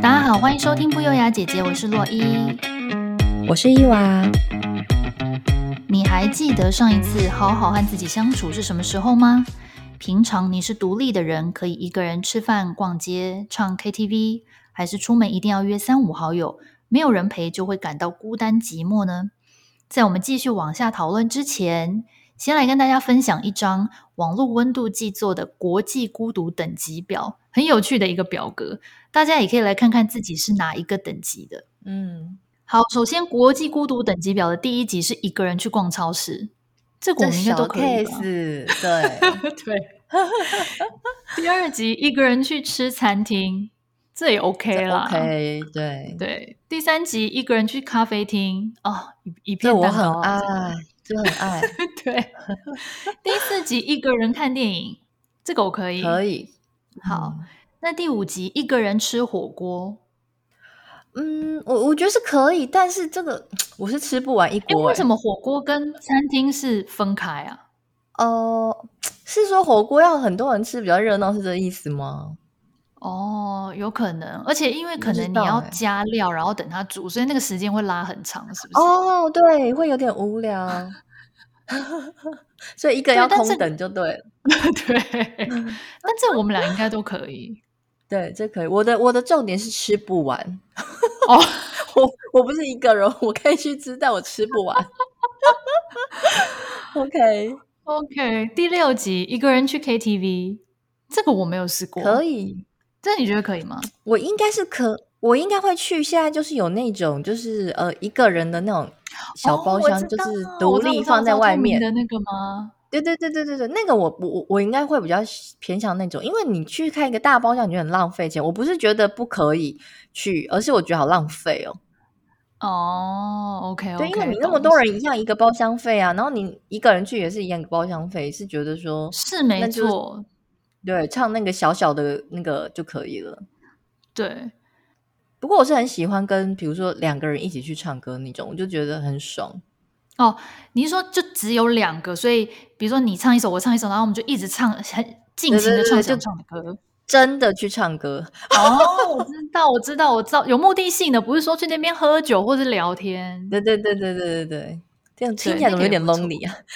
大家好，欢迎收听不优雅姐姐，我是洛伊，我是伊娃。你还记得上一次好好和自己相处是什么时候吗？平常你是独立的人，可以一个人吃饭、逛街、唱 KTV，还是出门一定要约三五好友，没有人陪就会感到孤单寂寞呢？在我们继续往下讨论之前，先来跟大家分享一张网络温度计做的国际孤独等级表，很有趣的一个表格，大家也可以来看看自己是哪一个等级的。嗯，好，首先国际孤独等级表的第一级是一个人去逛超市，这个我们应该都可以吧？对对。第二级一个人去吃餐厅，这也 OK 啦。OK，对对。第三级一个人去咖啡厅，哦，一一片我很爱。就很爱，对。第四集一个人看电影，这个我可以，可以。好，嗯、那第五集一个人吃火锅，嗯，我我觉得是可以，但是这个我是吃不完一锅、欸。为什么火锅跟餐厅是分开啊？呃，是说火锅要很多人吃比较热闹，是这个意思吗？哦，有可能，而且因为可能你要加料，然后等它煮，所以那个时间会拉很长，是不是？哦，对，会有点无聊，所以一个要空等就对了。对，但这我们俩应该都可以。对，这可以。我的我的重点是吃不完。哦，我我不是一个人，我可以去吃，但我吃不完。OK OK，第六集一个人去 KTV，这个我没有试过，可以。这你觉得可以吗？我应该是可，我应该会去。现在就是有那种，就是呃，一个人的那种小包厢，就是独立放在外面的那个吗？对对对对对对，那个我我我应该会比较偏向那种，因为你去看一个大包厢，你就很浪费钱。我不是觉得不可以去，而是我觉得好浪费哦。哦，OK，对，因为你那么多人一样一个包厢费啊，然后你一个人去也是一样一个包厢费，是觉得说是没错。对，唱那个小小的那个就可以了。对，不过我是很喜欢跟比如说两个人一起去唱歌那种，我就觉得很爽。哦，你是说就只有两个，所以比如说你唱一首，我唱一首，然后我们就一直唱，很尽情的唱想唱的歌，真的去唱歌。哦，我知道，我知道，我知道，有目的性的，不是说去那边喝酒或者聊天。对对对对对对对，这样听起来怎么有点 lonely 啊？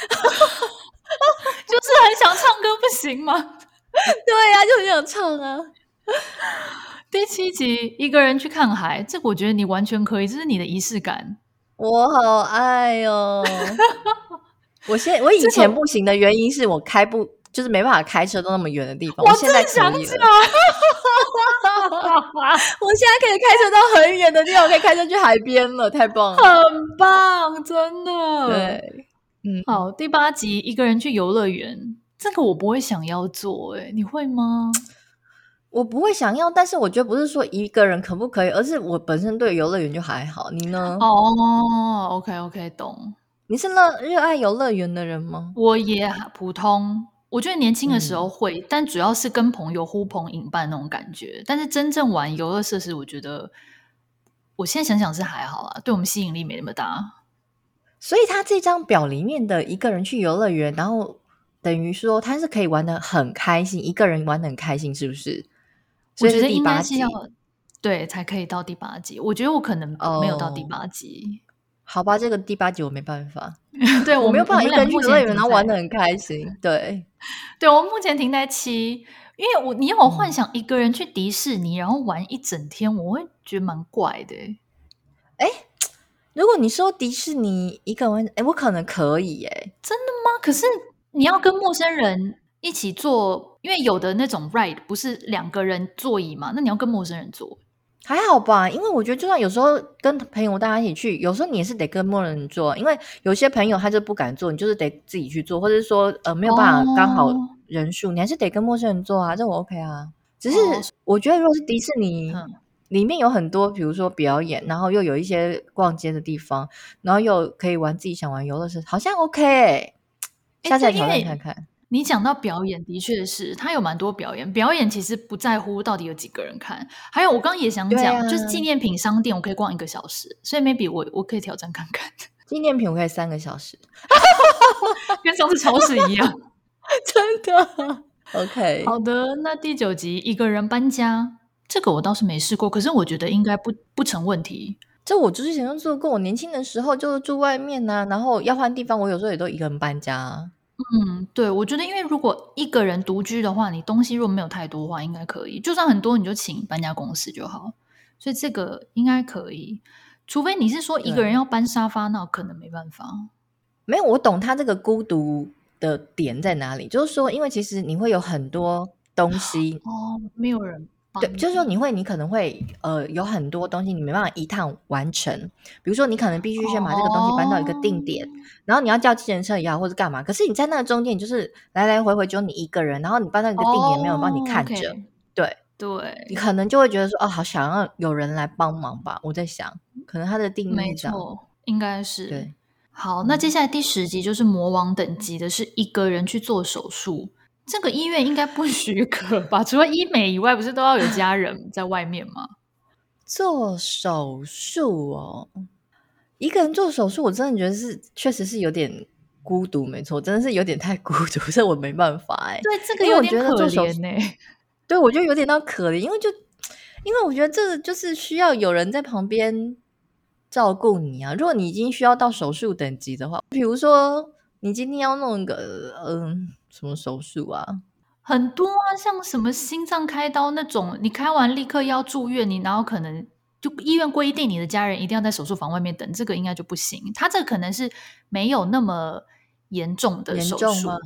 就是很想唱歌，不行吗？对呀、啊，就很想唱啊！第七集一个人去看海，这个我觉得你完全可以，这是你的仪式感。我好爱哦！我现我以前不行的原因是我开不就是没办法开车到那么远的地方。我现在可以了。我现在可以开车到很远的地方，我可以开车去海边了，太棒了，很棒，真的。对，嗯，好，第八集一个人去游乐园。这个我不会想要做，诶，你会吗？我不会想要，但是我觉得不是说一个人可不可以，而是我本身对游乐园就还好。你呢？哦，OK OK，懂。你是热热爱游乐园的人吗？我也普通。我觉得年轻的时候会，嗯，但主要是跟朋友呼朋引伴那种感觉。但是真正玩游乐设施，我觉得我现在想想是还好啊，对我们吸引力没那么大。所以他这张表里面的一个人去游乐园，然后。等于说他是可以玩的很开心，一个人玩的很开心，是不是？我觉得应该是要对才可以到第八集。我觉得我可能没有到第八集，哦、好吧，这个第八集我没办法，对我，没有办法一个人去游乐园，然后玩的很开心。对，对我目前停在七，因为我你要我幻想一个人去迪士尼，嗯、然后玩一整天，我会觉得蛮怪的。哎，如果你说迪士尼一个人玩，哎，我可能可以，哎，真的吗？可是。你要跟陌生人一起坐，因为有的那种 ride 不是两个人座椅嘛？那你要跟陌生人坐，还好吧？因为我觉得，就算有时候跟朋友大家一起去，有时候你也是得跟陌生人坐，因为有些朋友他就不敢坐，你就是得自己去坐，或者说呃没有办法刚好人数，哦，你还是得跟陌生人坐啊，这我 OK 啊。只是我觉得，如果是迪士尼，哦，里面有很多，比如说表演，然后又有一些逛街的地方，然后又可以玩自己想玩游乐设施，好像 OK 欸。下次挑战看看。你讲到表演，的确是他有蛮多表演。表演其实不在乎到底有几个人看。还有，我刚刚也想讲，啊、就是纪念品商店，我可以逛一个小时，所以 maybe 我我可以挑战看看。纪念品我可以三个小时，跟上次超市一样，真的。OK，好的。那第九集一个人搬家，这个我倒是没试过，可是我觉得应该不不成问题。这我之前就做过，我年轻的时候就是住外面呐、啊，然后要换地方，我有时候也都一个人搬家、啊。嗯，对，我觉得因为如果一个人独居的话，你东西如果没有太多的话，应该可以。就算很多，你就请搬家公司就好。所以这个应该可以，除非你是说一个人要搬沙发，那可能没办法。没有，我懂他这个孤独的点在哪里，就是说，因为其实你会有很多东西哦，没有人。对，就是说你会，你可能会呃有很多东西你没办法一趟完成，比如说你可能必须先把这个东西搬到一个定点，哦、然后你要叫计程车也好，或者干嘛。可是你在那个中间，你就是来来回回只有你一个人，然后你搬到一个定点，没有人帮你看着，哦 okay、对对，你可能就会觉得说哦，好想要有人来帮忙吧。我在想，可能他的定义没错，应该是对。好，那接下来第十集就是魔王等级的，是一个人去做手术。这个医院应该不许可吧？除了医美以外，不是都要有家人在外面吗？做手术哦，一个人做手术，我真的觉得是确实是有点孤独，没错，真的是有点太孤独，这我没办法哎。对，这个有点可怜呢。对，我觉得有点到可怜，因为就因为我觉得这个就是需要有人在旁边照顾你啊。如果你已经需要到手术等级的话，比如说你今天要弄一个嗯。什么手术啊？很多啊，像什么心脏开刀那种，你开完立刻要住院，你然后可能就医院规定你的家人一定要在手术房外面等，这个应该就不行。他这可能是没有那么严重的手术吗？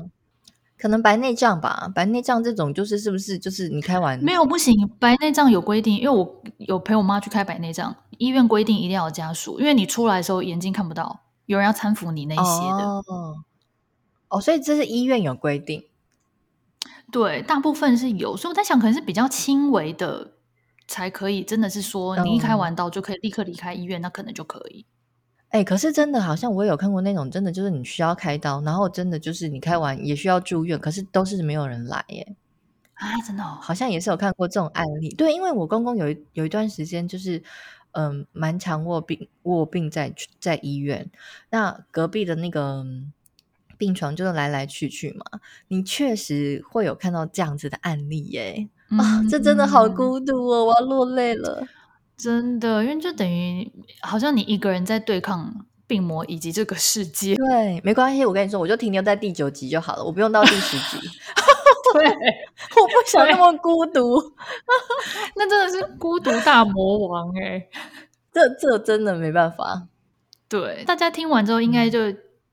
可能白内障吧，白内障这种就是是不是就是你开完没有不行？白内障有规定，因为我有陪我妈去开白内障，医院规定一定要有家属，因为你出来的时候眼睛看不到，有人要搀扶你那些的。哦哦，所以这是医院有规定，对，大部分是有，所以我在想，可能是比较轻微的才可以，真的是说你一开完刀就可以立刻离开医院，嗯、那可能就可以。哎、欸，可是真的好像我有看过那种，真的就是你需要开刀，然后真的就是你开完也需要住院，可是都是没有人来耶。啊，真的、哦，好像也是有看过这种案例。对，因为我公公有一有一段时间就是嗯，蛮常卧病卧病在在医院，那隔壁的那个。病床就是来来去去嘛，你确实会有看到这样子的案例耶，啊、嗯哦，这真的好孤独哦，我要落泪了，真的，因为就等于好像你一个人在对抗病魔以及这个世界。对，没关系，我跟你说，我就停留在第九集就好了，我不用到第十集。对，我不想那么孤独，那真的是孤独大魔王哎，这这真的没办法。对，大家听完之后应该就。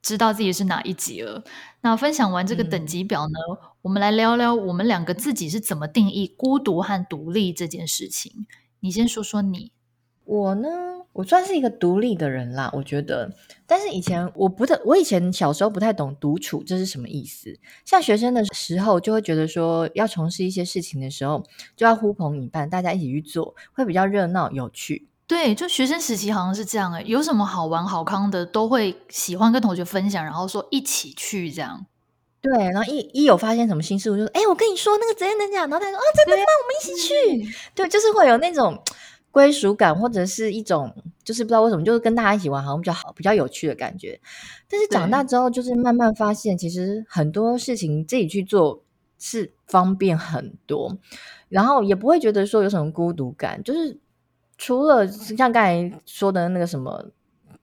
嗯知道自己是哪一级了。那分享完这个等级表呢，嗯、我们来聊聊我们两个自己是怎么定义孤独和独立这件事情。你先说说你。我呢，我算是一个独立的人啦，我觉得。但是以前我不太，我以前小时候不太懂独处这是什么意思。像学生的时候，就会觉得说要从事一些事情的时候，就要呼朋引伴，大家一起去做，会比较热闹有趣。对，就学生时期好像是这样诶，有什么好玩好康的，都会喜欢跟同学分享，然后说一起去这样。对，然后一一有发现什么新事物，就说：“哎，我跟你说那个怎样怎样。”然后他说：“啊，真的吗？我们一起去。”对，就是会有那种归属感，或者是一种就是不知道为什么，就是跟大家一起玩好像比较好，比较有趣的感觉。但是长大之后，就是慢慢发现，其实很多事情自己去做是方便很多，然后也不会觉得说有什么孤独感，就是。除了像刚才说的那个什么，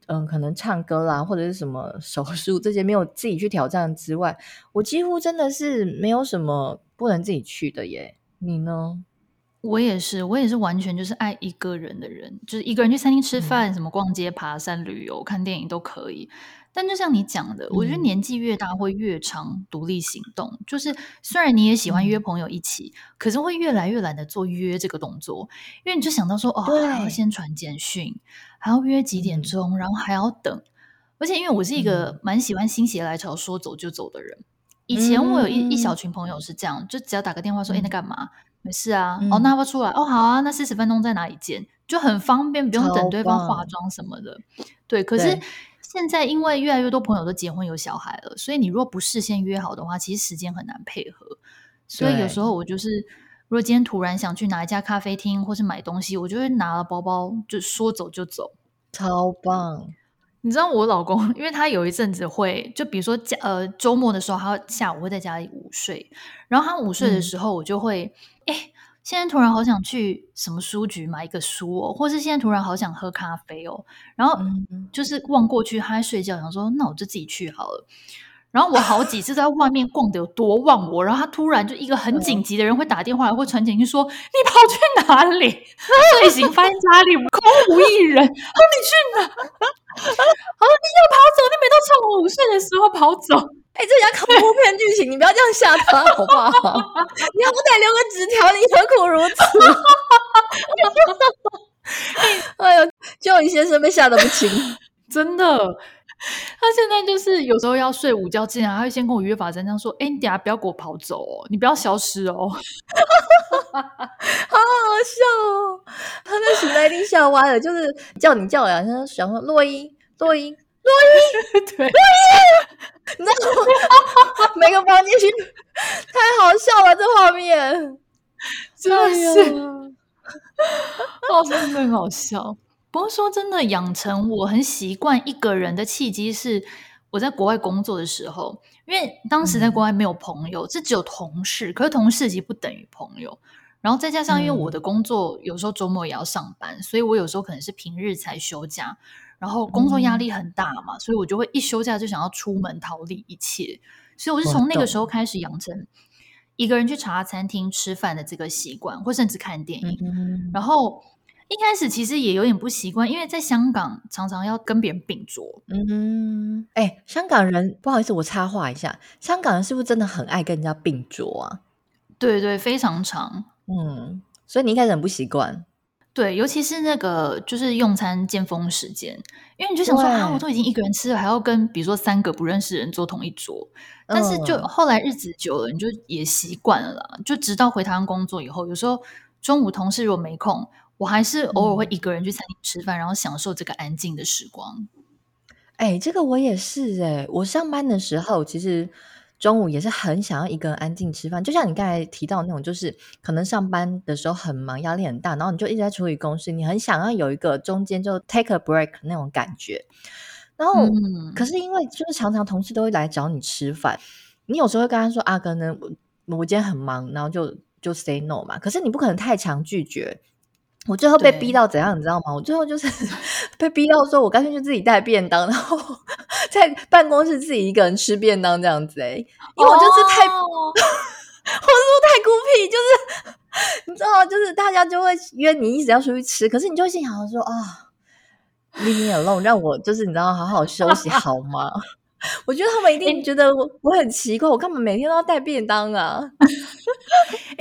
嗯，可能唱歌啦，或者是什么手术这些没有自己去挑战之外，我几乎真的是没有什么不能自己去的耶。你呢？我也是，我也是完全就是爱一个人的人，就是一个人去餐厅吃饭，嗯、什么逛街、爬山、旅游、看电影都可以。但就像你讲的，我觉得年纪越大会越常独立行动。嗯、就是虽然你也喜欢约朋友一起，嗯、可是会越来越懒得做约这个动作，因为你就想到说，哦，还要先传简讯，还要约几点钟，嗯、然后还要等。而且因为我是一个蛮喜欢心血来潮说走就走的人，嗯、以前我有一一小群朋友是这样，就只要打个电话说，哎、嗯，那干嘛？没事啊，嗯、哦，那要不要出来？哦，好啊，那四十分钟在哪里见？就很方便，不用等对方化妆什么的。对，可是。现在因为越来越多朋友都结婚有小孩了，所以你如果不事先约好的话，其实时间很难配合。所以有时候我就是，如果今天突然想去哪一家咖啡厅或是买东西，我就会拿了包包就说走就走，超棒。你知道我老公，因为他有一阵子会，就比如说呃周末的时候，他下午会在家里午睡，然后他午睡的时候，我就会哎。现在突然好想去什么书局买一个书哦，或是现在突然好想喝咖啡哦，然后就是望过去他在睡觉，想说那我就自己去好了。然后我好几次在外面逛的有多忘我，然后他突然就一个很紧急的人会打电话来，会传简讯说你跑去哪里？睡醒发现家里空无一人，说你去哪？好，你又跑走，你每到趁我午睡的时候跑走。哎，这家恐怖片剧情，你不要这样吓他好不好？你好歹留个纸条，你何苦如此？哎呦，就你先生被吓得不轻，真的。他现在就是有时候要睡午觉之前，他会先跟我约法三章，说：“哎，你等下不要给我跑走哦，你不要消失哦。”好好笑哦！他那醒来一定吓歪了，就是叫你叫呀，他想说洛伊，洛伊，洛伊，对，洛伊，你知道吗？每个房间去，太好笑了，这画面真的是，哦，真的很好笑。不过说真的，养成我很习惯一个人的契机是我在国外工作的时候，因为当时在国外没有朋友，这、嗯、只有同事。可是同事其实不等于朋友。然后再加上因为我的工作有时候周末也要上班，嗯、所以我有时候可能是平日才休假。然后工作压力很大嘛，嗯、所以我就会一休假就想要出门逃离一切。所以我是从那个时候开始养成一个人去茶餐厅吃饭的这个习惯，或甚至看电影。嗯、然后。一开始其实也有点不习惯，因为在香港常常要跟别人并桌。嗯，哎、欸，香港人不好意思，我插话一下，香港人是不是真的很爱跟人家并桌啊？对对，非常常。嗯，所以你一开始很不习惯。对，尤其是那个就是用餐尖峰时间，因为你就想说对啊，我都已经一个人吃了，还要跟比如说三个不认识的人坐同一桌。但是就后来日子久了，你就也习惯了啦。就直到回台湾工作以后，有时候中午同事如果没空。我还是偶尔会一个人去餐厅吃饭，嗯、然后享受这个安静的时光。哎，这个我也是哎。我上班的时候，其实中午也是很想要一个人安静吃饭。就像你刚才提到那种，就是可能上班的时候很忙，压力很大，然后你就一直在处理公事，你很想要有一个中间就 take a break 那种感觉。然后，嗯、可是因为就是常常同事都会来找你吃饭，你有时候会跟他说啊，可能我我今天很忙，然后就就 say no 嘛。可是你不可能太常拒绝。我最后被逼到怎样，你知道吗？我最后就是 被逼到说，我干脆就自己带便当，然后 在办公室自己一个人吃便当这样子。哎，因为我就是太，哦、我是不是太孤僻？就是你知道，就是大家就会约你一直要出去吃，可是你就会心想说啊，leave me alone，让我就是你知道好好休息好吗？我觉得他们一定觉得我我很奇怪，我干嘛每天都要带便当啊？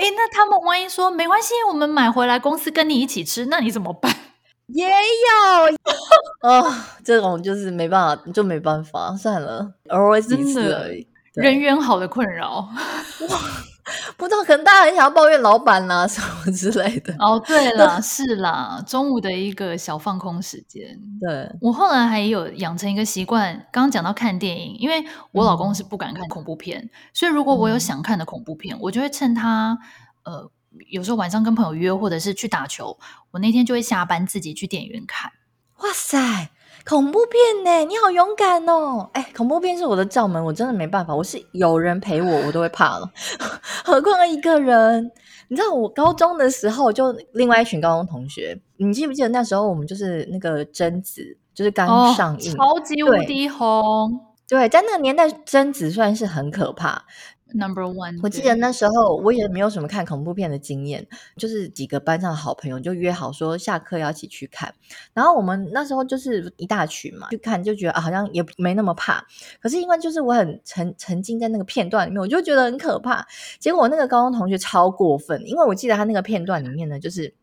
哎，那他们万一说没关系，我们买回来公司跟你一起吃，那你怎么办？也有哦，这种就是没办法，就没办法，算了，always 一次而已，人缘好的困扰。不知道，可能大家很想要抱怨老板啦、啊，什么之类的。哦，对了，是啦，中午的一个小放空时间。对，我后来还有养成一个习惯，刚刚讲到看电影，因为我老公是不敢看恐怖片，嗯、所以如果我有想看的恐怖片，嗯、我就会趁他呃有时候晚上跟朋友约，或者是去打球，我那天就会下班自己去电影院看。哇塞！恐怖片呢？你好勇敢哦！哎，恐怖片是我的罩门，我真的没办法。我是有人陪我，我都会怕了，何况一个人。你知道，我高中的时候就另外一群高中同学，你记不记得那时候我们就是那个贞子，就是刚上映，哦、超级无敌红。对，在那个年代，贞子算是很可怕。Number one，我记得那时候我也没有什么看恐怖片的经验，就是几个班上的好朋友就约好说下课要一起去看，然后我们那时候就是一大群嘛，去看就觉得啊好像也没那么怕，可是因为就是我很沉沉浸在那个片段里面，我就觉得很可怕。结果我那个高中同学超过分，因为我记得他那个片段里面呢，就是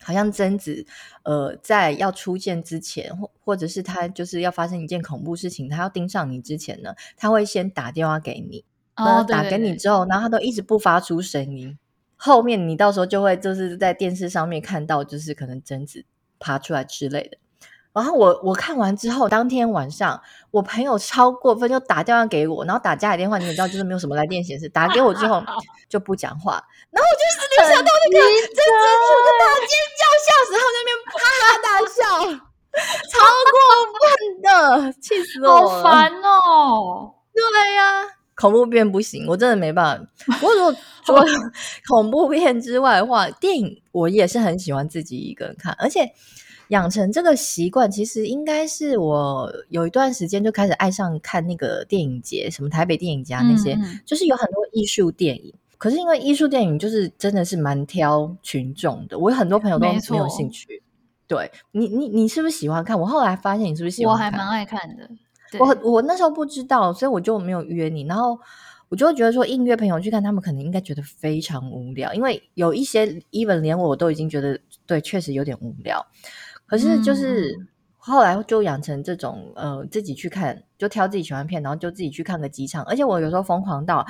好像贞子呃在要出现之前，或或者是他就是要发生一件恐怖事情，他要盯上你之前呢，他会先打电话给你。然后打给你之后，哦、对对对，然后他都一直不发出声音。后面你到时候就会就是在电视上面看到，就是可能贞子爬出来之类的。然后我我看完之后，当天晚上我朋友超过分，就打电话给我，然后打家里电话，你也知道，就是没有什么来电显示。打给我之后 就不讲话，然后我就联想到那个贞子出的大尖叫，笑死他那边哈哈大笑，超过分的，气死我了，好烦哦！对呀、啊。恐怖片不行，我真的没办法。不过如果除了 恐怖片之外的话，电影我也是很喜欢自己一个人看，而且养成这个习惯，其实应该是我有一段时间就开始爱上看那个电影节，什么台北电影节那些，就是有很多艺术电影。可是因为艺术电影就是真的是蛮挑群众的，我有很多朋友都没有兴趣。对你，你你是不是喜欢看？我后来发现你是不是喜欢看？我还蛮爱看的。我我那时候不知道，所以我就没有约你。然后我就觉得说，应约朋友去看，他们可能应该觉得非常无聊，因为有一些 even 连我都已经觉得对，确实有点无聊。可是就是后来就养成这种、嗯、呃，自己去看，就挑自己喜欢片，然后就自己去看个几场。而且我有时候疯狂到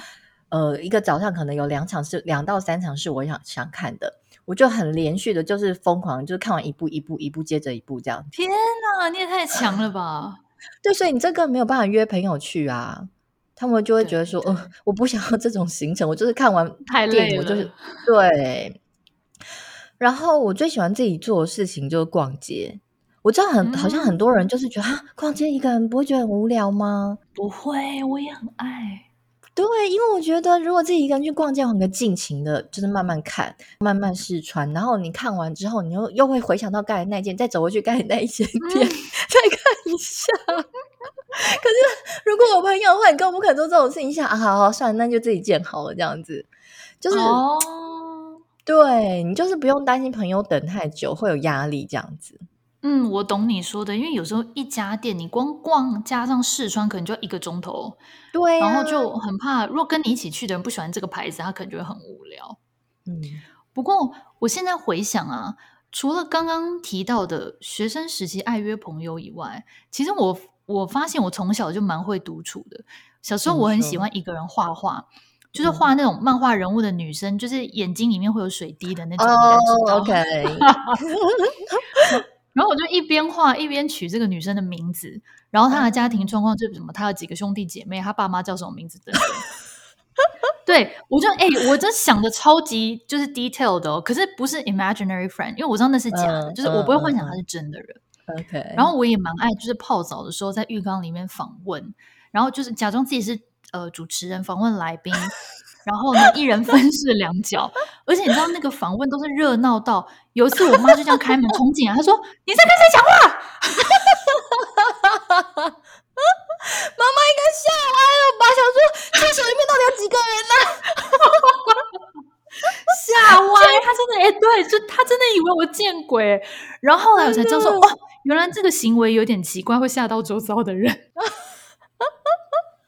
呃，一个早上可能有两场是两到三场是我想想看的，我就很连续的，就是疯狂，就是看完一部一部一部接着一部这样。天哪，你也太强了吧！对，所以你这个没有办法约朋友去啊，他们就会觉得说，呃，我不想要这种行程，我就是看完太累了，我就是对。然后我最喜欢自己做的事情就是逛街。我知道很、嗯、好像很多人就是觉得啊，逛街一个人不会觉得很无聊吗？不会，我也很爱。对，因为我觉得如果自己一个人去逛街，很个尽情的，就是慢慢看，慢慢试穿，然后你看完之后，你又又会回想到刚才那件，再走回去刚才那一间店、嗯、再看一下。可是如果有朋友的话，你根本不可能做这种事情。想啊，好好算了，那就自己见好了，这样子就是哦，对你就是不用担心朋友等太久会有压力，这样子。嗯，我懂你说的，因为有时候一家店你光逛加上试穿，可能就要一个钟头。对、啊，然后就很怕，如果跟你一起去的人不喜欢这个牌子，他可能就会很无聊。嗯，不过我现在回想啊，除了刚刚提到的学生时期爱约朋友以外，其实我我发现我从小就蛮会独处的。小时候我很喜欢一个人画画，嗯、就是画那种漫画人物的女生，嗯、就是眼睛里面会有水滴的那种。哦，OK。然后我就一边画一边取这个女生的名字，然后她的家庭状况就是什么，她有几个兄弟姐妹，她爸妈叫什么名字等等。对，我就哎、欸，我真想的超级就是 detailed 的哦，可是不是 imaginary friend，因为我知道那是假的，嗯、就是我不会幻想他是真的人。OK，、嗯、然后我也蛮爱，就是泡澡的时候在浴缸里面访问，然后就是假装自己是呃主持人访问来宾。然后呢，一人分饰两角，而且你知道那个访问都是热闹到，有一次我妈就这样开门冲进来，她说：“你在跟谁讲话？” 妈妈应该吓歪了吧？想说厕所里面到底有几个人呢？吓歪！她真的哎，对，就她真的以为我见鬼。然后后来我才知道说，哦，原来这个行为有点奇怪，会吓到周遭的人。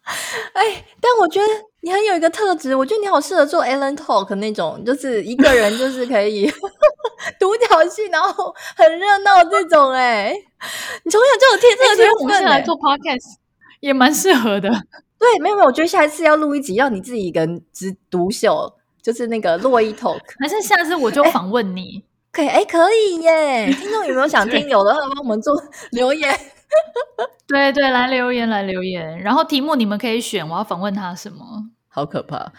哎，但我觉得你很有一个特质，我觉得你好适合做 Alan Talk 那种，就是一个人就是可以 独角戏，然后很热闹这种。哎，你从小就有天这个天分。我们现在来做 Podcast 也蛮适合的。对，没有没有，我觉得下一次要录一集，让你自己一个人只独秀，就是那个洛伊 Talk。还是下次我就访问你？可以，哎，可以耶！听众有没有想听？有的话帮我们做留言。对对，来留言来留言，然后题目你们可以选，我要访问他什么？好可怕！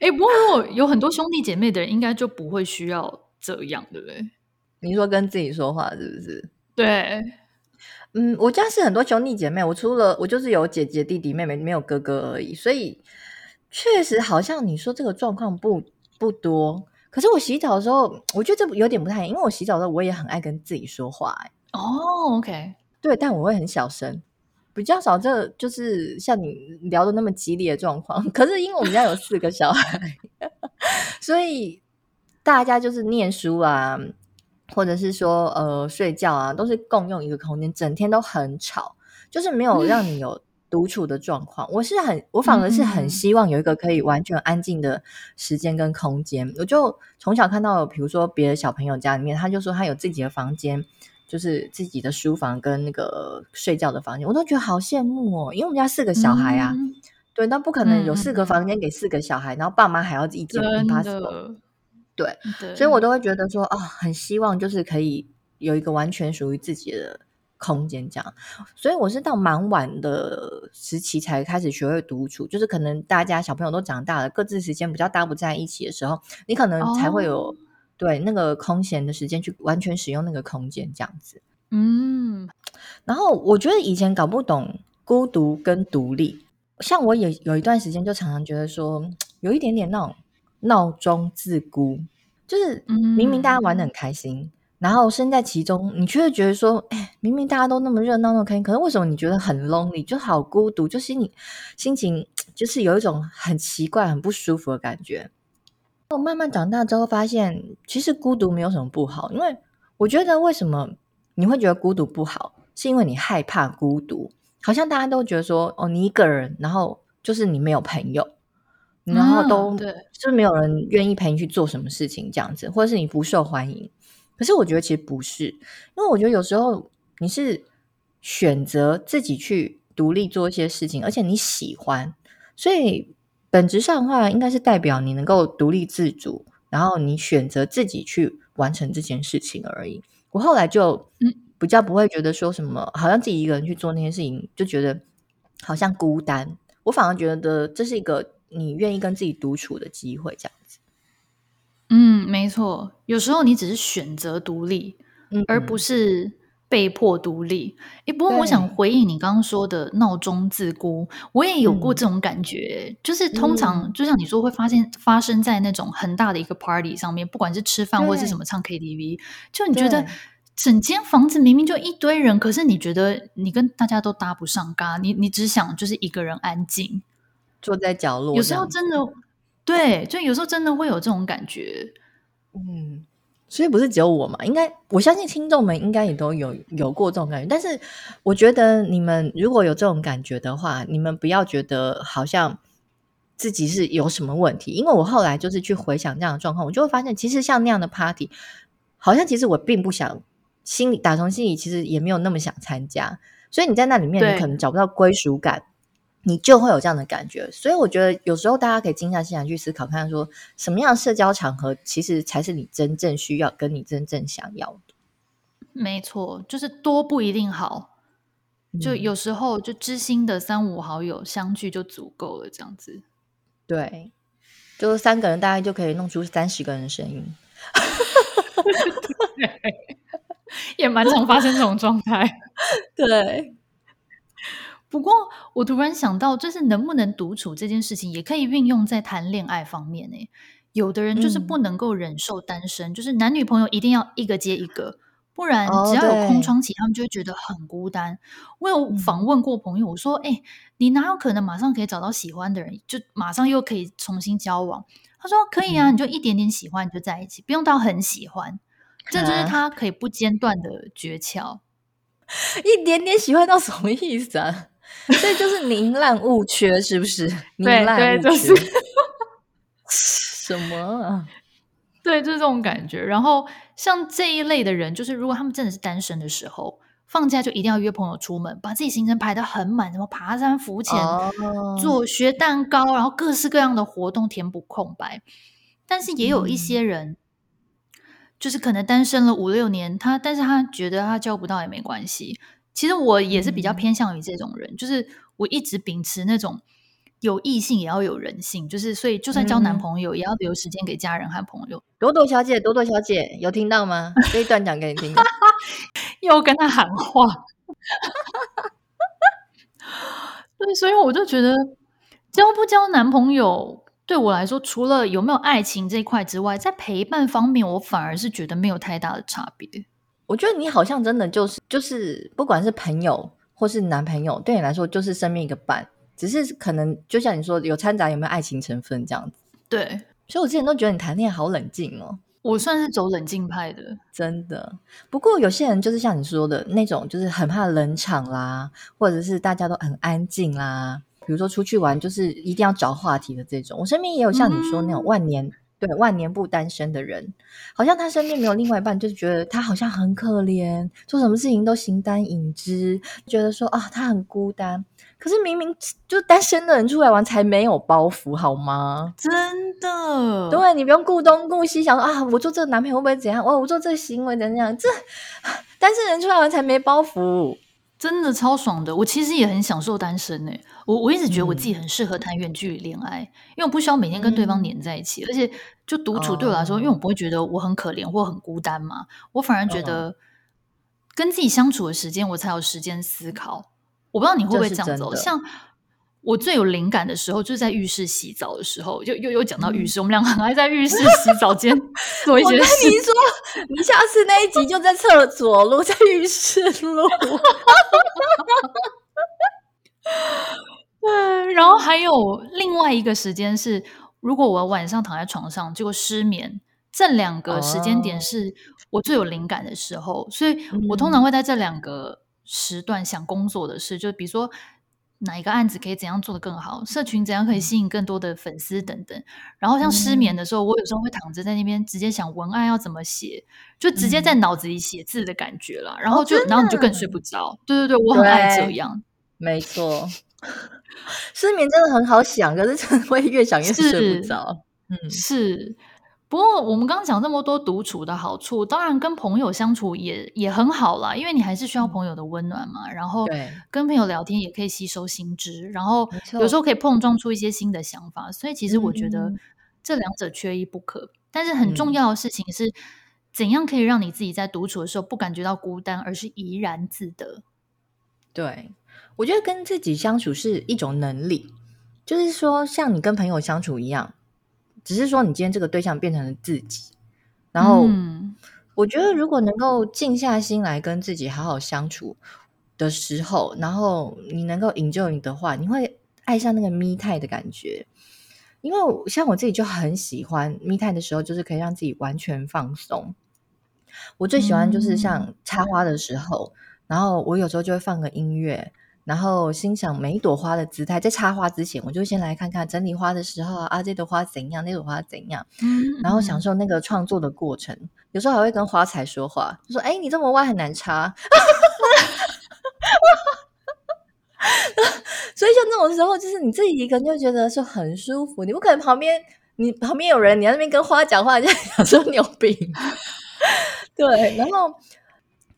哎，不过如果有很多兄弟姐妹的人，应该就不会需要这样，对不对？你说跟自己说话是不是？对，嗯，我家是很多兄弟姐妹，我除了我就是有姐姐、弟弟、妹妹，没有哥哥而已，所以确实好像你说这个状况不不多。可是我洗澡的时候，我觉得这有点不太，因为我洗澡的时候我也很爱跟自己说话，哦，OK，对，但我会很小声，比较少，这就是像你聊的那么激烈的状况。可是因为我们家有四个小孩，所以大家就是念书啊，或者是说呃睡觉啊，都是共用一个空间，整天都很吵，就是没有让你有。嗯独处的状况，我是很，我反而是很希望有一个可以完全安静的时间跟空间。嗯、我就从小看到，比如说别的小朋友家里面，他就说他有自己的房间，就是自己的书房跟那个睡觉的房间，我都觉得好羡慕哦。因为我们家四个小孩啊，嗯、对，那不可能有四个房间给四个小孩，嗯、然后爸妈还要一间对，对所以我都会觉得说啊、哦，很希望就是可以有一个完全属于自己的。空间这样，所以我是到蛮晚的时期才开始学会独处，就是可能大家小朋友都长大了，各自时间比较搭不在一起的时候，你可能才会有、哦、对那个空闲的时间去完全使用那个空间这样子。嗯，然后我觉得以前搞不懂孤独跟独立。像我有有一段时间就常常觉得说，有一点点那种闹中自孤，就是明明大家玩得很开心，嗯、然后身在其中，你却会觉得说，哎，明明大家都那么热闹那么开心，可是为什么你觉得很 lonely，就好孤独，就是你心情就是有一种很奇怪、很不舒服的感觉。我慢慢长大之后发现，其实孤独没有什么不好，因为我觉得为什么你会觉得孤独不好，是因为你害怕孤独。好像大家都觉得说，哦，你一个人，然后就是你没有朋友，然后都、嗯、对，就是没有人愿意陪你去做什么事情这样子，或者是你不受欢迎。可是我觉得其实不是，因为我觉得有时候你是选择自己去独立做一些事情，而且你喜欢，所以本质上的话，应该是代表你能够独立自主，然后你选择自己去完成这件事情而已。我后来就嗯。比较不会觉得说什么，好像自己一个人去做那些事情，就觉得好像孤单。我反而觉得这是一个你愿意跟自己独处的机会，这样子。嗯，没错。有时候你只是选择独立，嗯，而不是被迫独立。哎，不过我想回应你刚刚说的闹钟自孤，我也有过这种感觉。嗯，就是通常就像你说，会发现发生在那种很大的一个 party 上面，不管是吃饭或者是什么唱 KTV，就你觉得。整间房子明明就一堆人，可是你觉得你跟大家都搭不上嘎，你你只想就是一个人安静坐在角落。有时候真的，对，就有时候真的会有这种感觉。嗯，所以不是只有我嘛？应该我相信听众们应该也都有有过这种感觉。但是我觉得你们如果有这种感觉的话，你们不要觉得好像自己是有什么问题，因为我后来就是去回想这样的状况，我就会发现，其实像那样的 party，好像其实我并不想。心里打从心里其实也没有那么想参加，所以你在那里面你可能找不到归属感，你就会有这样的感觉。所以我觉得有时候大家可以静下心来去思考，看说什么样的社交场合其实才是你真正需要跟你真正想要的。没错，就是多不一定好，就有时候就知心的三五好友相聚就足够了，这样子。对，就三个人大概就可以弄出三十个人的声音。也蛮常发生这种状态，对。不过我突然想到，就是能不能独处这件事情，也可以运用在谈恋爱方面诶。有的人就是不能够忍受单身，嗯，就是男女朋友一定要一个接一个，不然只要有空窗期，他们就会觉得很孤单。我有访问过朋友，我说：“哎，你哪有可能马上可以找到喜欢的人，就马上又可以重新交往？”他说：“可以啊，你就一点点喜欢你就在一起，不用到很喜欢。”这就是他可以不间断的诀窍，一点点喜欢到什么意思啊？所以就是宁滥勿缺，是不是？宁滥勿缺，就 是什么啊？对，就是这种感觉。然后像这一类的人，就是如果他们真的是单身的时候，放假就一定要约朋友出门，把自己行程排得很满，什么爬山、浮潜、oh. 做学蛋糕，然后各式各样的活动填补空白。但是也有一些人。嗯就是可能单身了五六年，他但是他觉得他交不到也没关系。其实我也是比较偏向于这种人，嗯、就是我一直秉持那种有异性也要有人性，就是所以就算交男朋友也要留时间给家人和朋友。朵朵小姐，朵朵小姐有听到吗？这一段讲给你听，又跟他喊话。对，所以我就觉得交不交男朋友。对我来说，除了有没有爱情这一块之外，在陪伴方面，我反而是觉得没有太大的差别。我觉得你好像真的就是就是，不管是朋友或是男朋友，对你来说就是生命一个伴，只是可能就像你说，有掺杂有没有爱情成分这样子。对，所以我之前都觉得你谈恋爱好冷静哦。我算是走冷静派的，真的。不过有些人就是像你说的那种，就是很怕冷场啦，或者是大家都很安静啦。比如说出去玩，就是一定要找话题的这种。我身边也有像你说那种万年、嗯、对万年不单身的人，好像他身边没有另外一半，就是觉得他好像很可怜，做什么事情都形单影只，觉得说啊他很孤单。可是明明就单身的人出来玩才没有包袱，好吗？真的，对，你不用顾东顾西，想说啊，我做这个男朋友会不会怎样？我我做这个行为怎样？这单身人出来玩才没包袱。真的超爽的，我其实也很享受单身诶。我我一直觉得我自己很适合谈远距离恋爱，嗯，因为我不需要每天跟对方黏在一起，嗯，而且就独处对我来说，哦，因为我不会觉得我很可怜或很孤单嘛，我反而觉得跟自己相处的时间，我才有时间思考。我不知道你会不会这样子，像。我最有灵感的时候，就是在浴室洗澡的时候，就又又讲到浴室，嗯、我们两个很爱在浴室洗澡间 做一些事。我跟你说，你下次那一集就在厕所录，在浴室录。对，然后还有另外一个时间是，如果我晚上躺在床上结果失眠，这两个时间点是我最有灵感的时候，哦、所以我通常会在这两个时段想工作的事，就比如说。哪一个案子可以怎样做得更好？社群怎样可以吸引更多的粉丝等等。然后像失眠的时候，嗯、我有时候会躺着在那边直接想文案要怎么写，就直接在脑子里写字的感觉啦。嗯、然后就，哦、然后你就更睡不着。对对对，我很爱这样。没错，失眠真的很好想，可是真的会越想越睡不着。嗯，是。不过，我们刚刚讲这么多独处的好处，当然跟朋友相处也也很好啦，因为你还是需要朋友的温暖嘛。然后，跟朋友聊天也可以吸收新知，然后有时候可以碰撞出一些新的想法。所以，其实我觉得这两者缺一不可。但是，很重要的事情是，怎样可以让你自己在独处的时候不感觉到孤单，而是怡然自得。对，我觉得跟自己相处是一种能力，就是说，像你跟朋友相处一样。只是说，你今天这个对象变成了自己，然后我觉得，如果能够静下心来跟自己好好相处的时候，然后你能够 enjoy 的话，你会爱上那个 me time 的感觉。因为像我自己就很喜欢 me time 的时候，就是可以让自己完全放松。我最喜欢就是像插花的时候，然后我有时候就会放个音乐。然后欣赏每一朵花的姿态，在插花之前，我就先来看看整理花的时候啊，这朵花怎样，那朵花怎样，嗯，然后享受那个创作的过程。有时候还会跟花材说话，就说：“哎，你这么歪很难插。”所以像那种时候，就是你自己一个人就觉得是很舒服。你不可能旁边你旁边有人，你在那边跟花讲话，就 想说你有病。对，然后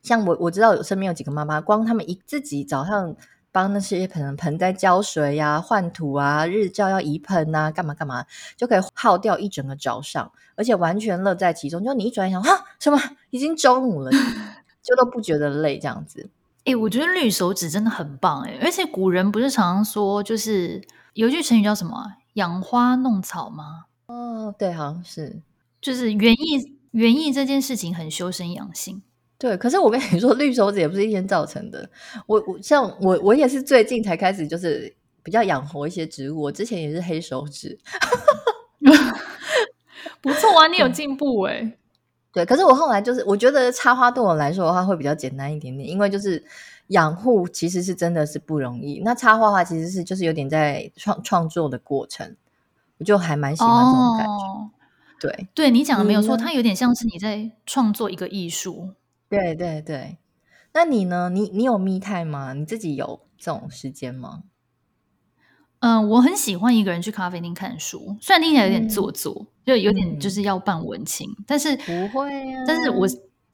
像我我知道有身边有几个妈妈，光他们一自己早上。帮那些盆盆栽浇水呀、啊、换土啊、日照要移盆啊，干嘛干嘛，就可以耗掉一整个早上，而且完全乐在其中。就你一转眼想，啊，什么已经中午了，就都不觉得累，这样子。哎、欸，我觉得绿手指真的很棒哎，而且古人不是常常说，就是有一句成语叫什么“养花弄草”吗？哦，对，好像是，就是园艺园艺这件事情很修身养性。对，可是我跟你说，绿手指也不是一天造成的。我我像我我也是最近才开始，就是比较养活一些植物。我之前也是黑手指，不错啊，你有进步哎、欸。对，可是我后来就是，我觉得插花对我来说的话会比较简单一点点，因为就是养护其实是真的是不容易。那插花的话，其实是就是有点在创创作的过程，我就还蛮喜欢这种感觉。哦、对，对你讲的没有错，它有点像是你在创作一个艺术。对对对，那你呢？你你有 me time 吗？你自己有这种时间吗？嗯、呃，我很喜欢一个人去咖啡厅看书，虽然听起来有点做作，嗯、就有点就是要扮文青，嗯、但是不会啊。但是我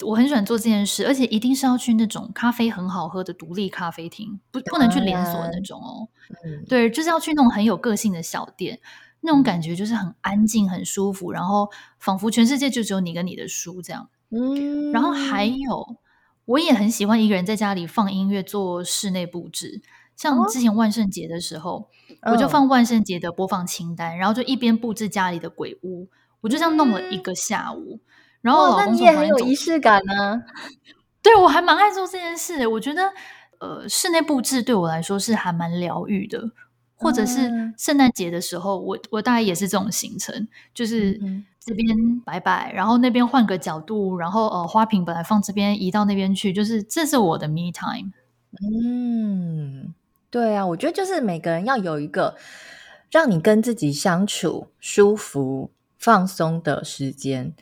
我很喜欢做这件事，而且一定是要去那种咖啡很好喝的独立咖啡厅，不不能去连锁的那种哦。嗯、对，就是要去那种很有个性的小店，那种感觉就是很安静、很舒服，然后仿佛全世界就只有你跟你的书这样。嗯，然后还有，我也很喜欢一个人在家里放音乐做室内布置。像之前万圣节的时候，哦、我就放万圣节的播放清单，哦、然后就一边布置家里的鬼屋，我就这样弄了一个下午。嗯、然后我老公说：“那你也很有仪式感呢。”对，我还蛮爱做这件事。我觉得，呃，室内布置对我来说是还蛮疗愈的。或者是圣诞节的时候，嗯、我我大概也是这种行程，就是这边摆摆，然后那边换个角度，然后呃花瓶本来放这边移到那边去，就是这是我的 me time。嗯，对啊，我觉得就是每个人要有一个让你跟自己相处舒服、放松的时间。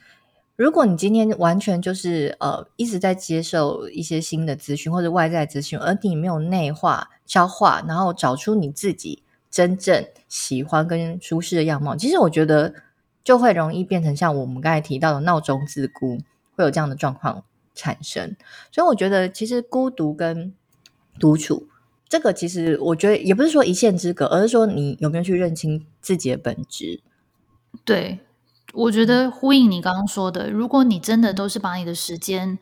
如果你今天完全就是呃一直在接受一些新的资讯或者外在资讯，而你没有内化、消化，然后找出你自己。真正喜欢跟舒适的样貌，其实我觉得就会容易变成像我们刚才提到的闹钟自孤，会有这样的状况产生。所以我觉得，其实孤独跟独处，这个其实我觉得也不是说一线之隔，而是说你有没有去认清自己的本质。对，我觉得呼应你刚刚说的，如果你真的都是把你的时间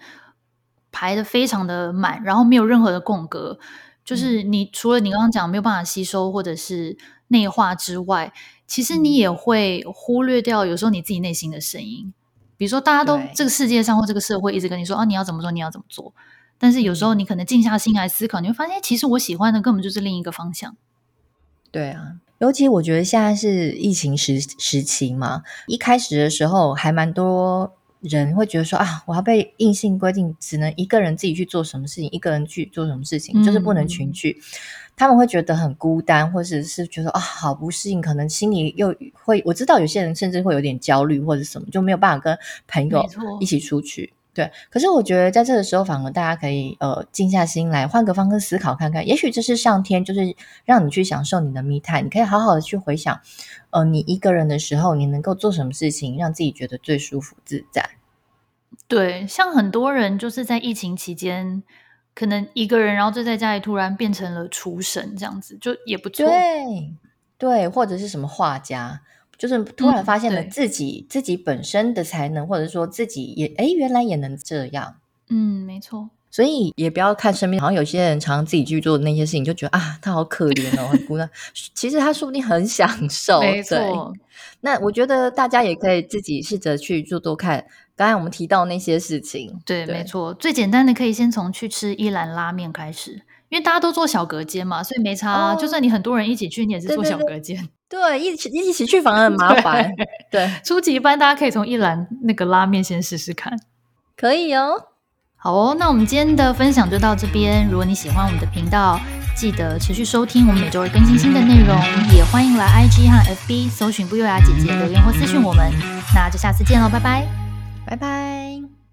排得非常的满，然后没有任何的空格。就是你除了你刚刚讲没有办法吸收或者是内化之外，其实你也会忽略掉有时候你自己内心的声音。比如说，大家都这个世界上或这个社会一直跟你说啊，你要怎么做，你要怎么做。但是有时候你可能静下心来思考，你会发现，其实我喜欢的根本就是另一个方向。对啊，尤其我觉得现在是疫情时时期嘛，一开始的时候还蛮多人会觉得说啊，我要被硬性规定只能一个人自己去做什么事情，一个人去做什么事情，就是不能群聚。嗯他们会觉得很孤单，或者是觉得啊，好不适应，可能心里又会，我知道有些人甚至会有点焦虑或者什么，就没有办法跟朋友一起出去。对，可是我觉得在这个时候，反而大家可以呃静下心来，换个方式思考看看，也许这是上天就是让你去享受你的 me time，你可以好好的去回想，呃，你一个人的时候，你能够做什么事情，让自己觉得最舒服自在。对，像很多人就是在疫情期间。可能一个人，然后就在家里突然变成了厨神，这样子就也不错。对，对，或者是什么画家，就是突然发现了自己、嗯、自己本身的才能，或者说自己也哎，原来也能这样。嗯，没错。所以也不要看身边好像有些人常常自己去做的那些事情，就觉得啊，他好可怜哦，很孤单。其实他说不定很享受。没错。那我觉得大家也可以自己试着去做做看。刚才我们提到那些事情，对，对没错，最简单的可以先从去吃一兰拉面开始，因为大家都做小隔间嘛，所以没差。哦、就算你很多人一起去，你也是做小隔间。对，一起一起去反而很麻烦。对，对初级班大家可以从一兰那个拉面先试试看，可以哦。好哦，那我们今天的分享就到这边。如果你喜欢我们的频道，记得持续收听，我们每周会更新新的内容，也欢迎来 IG 和 FB 搜寻不优雅姐姐留言或私讯我们。那就下次见喽，拜拜。拜拜。